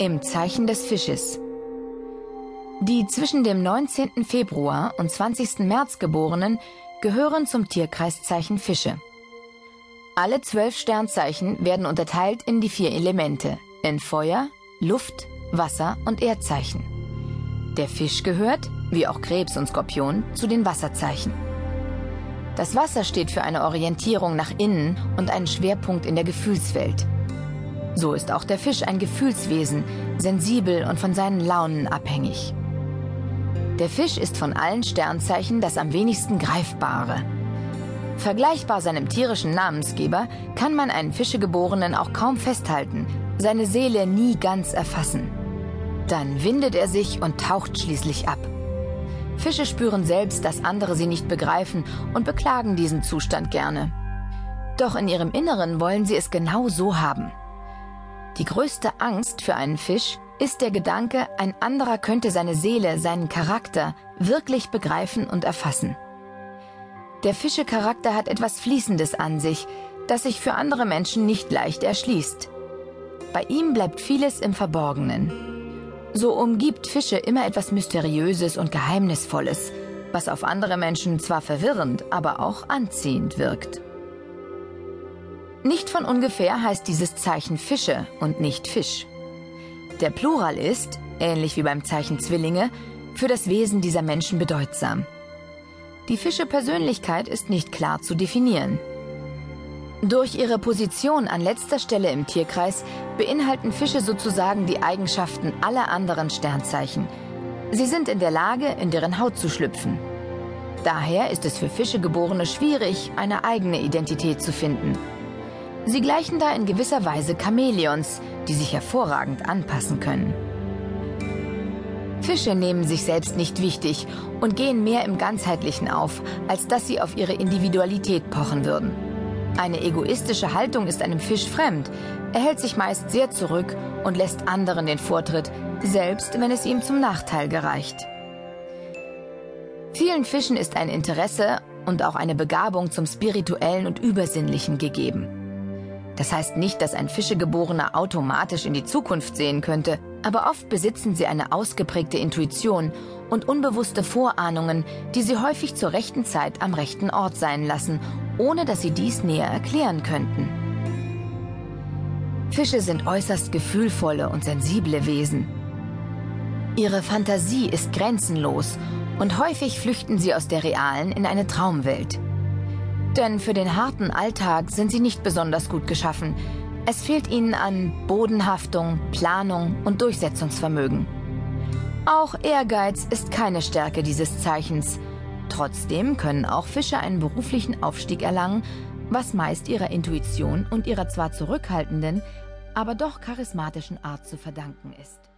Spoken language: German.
Im Zeichen des Fisches. Die zwischen dem 19. Februar und 20. März geborenen gehören zum Tierkreiszeichen Fische. Alle zwölf Sternzeichen werden unterteilt in die vier Elemente, in Feuer, Luft, Wasser und Erdzeichen. Der Fisch gehört, wie auch Krebs und Skorpion, zu den Wasserzeichen. Das Wasser steht für eine Orientierung nach innen und einen Schwerpunkt in der Gefühlswelt. So ist auch der Fisch ein Gefühlswesen, sensibel und von seinen Launen abhängig. Der Fisch ist von allen Sternzeichen das am wenigsten greifbare. Vergleichbar seinem tierischen Namensgeber kann man einen Fischegeborenen auch kaum festhalten, seine Seele nie ganz erfassen. Dann windet er sich und taucht schließlich ab. Fische spüren selbst, dass andere sie nicht begreifen und beklagen diesen Zustand gerne. Doch in ihrem Inneren wollen sie es genau so haben. Die größte Angst für einen Fisch ist der Gedanke, ein anderer könnte seine Seele, seinen Charakter wirklich begreifen und erfassen. Der Fischecharakter hat etwas Fließendes an sich, das sich für andere Menschen nicht leicht erschließt. Bei ihm bleibt vieles im Verborgenen. So umgibt Fische immer etwas Mysteriöses und Geheimnisvolles, was auf andere Menschen zwar verwirrend, aber auch anziehend wirkt. Nicht von ungefähr heißt dieses Zeichen Fische und nicht Fisch. Der Plural ist, ähnlich wie beim Zeichen Zwillinge, für das Wesen dieser Menschen bedeutsam. Die Fische-Persönlichkeit ist nicht klar zu definieren. Durch ihre Position an letzter Stelle im Tierkreis beinhalten Fische sozusagen die Eigenschaften aller anderen Sternzeichen. Sie sind in der Lage, in deren Haut zu schlüpfen. Daher ist es für Fischegeborene schwierig, eine eigene Identität zu finden. Sie gleichen da in gewisser Weise Chamäleons, die sich hervorragend anpassen können. Fische nehmen sich selbst nicht wichtig und gehen mehr im Ganzheitlichen auf, als dass sie auf ihre Individualität pochen würden. Eine egoistische Haltung ist einem Fisch fremd. Er hält sich meist sehr zurück und lässt anderen den Vortritt, selbst wenn es ihm zum Nachteil gereicht. Vielen Fischen ist ein Interesse und auch eine Begabung zum Spirituellen und Übersinnlichen gegeben. Das heißt nicht, dass ein Fischegeborener automatisch in die Zukunft sehen könnte, aber oft besitzen sie eine ausgeprägte Intuition und unbewusste Vorahnungen, die sie häufig zur rechten Zeit am rechten Ort sein lassen, ohne dass sie dies näher erklären könnten. Fische sind äußerst gefühlvolle und sensible Wesen. Ihre Fantasie ist grenzenlos und häufig flüchten sie aus der realen in eine Traumwelt. Denn für den harten Alltag sind sie nicht besonders gut geschaffen. Es fehlt ihnen an Bodenhaftung, Planung und Durchsetzungsvermögen. Auch Ehrgeiz ist keine Stärke dieses Zeichens. Trotzdem können auch Fische einen beruflichen Aufstieg erlangen, was meist ihrer Intuition und ihrer zwar zurückhaltenden, aber doch charismatischen Art zu verdanken ist.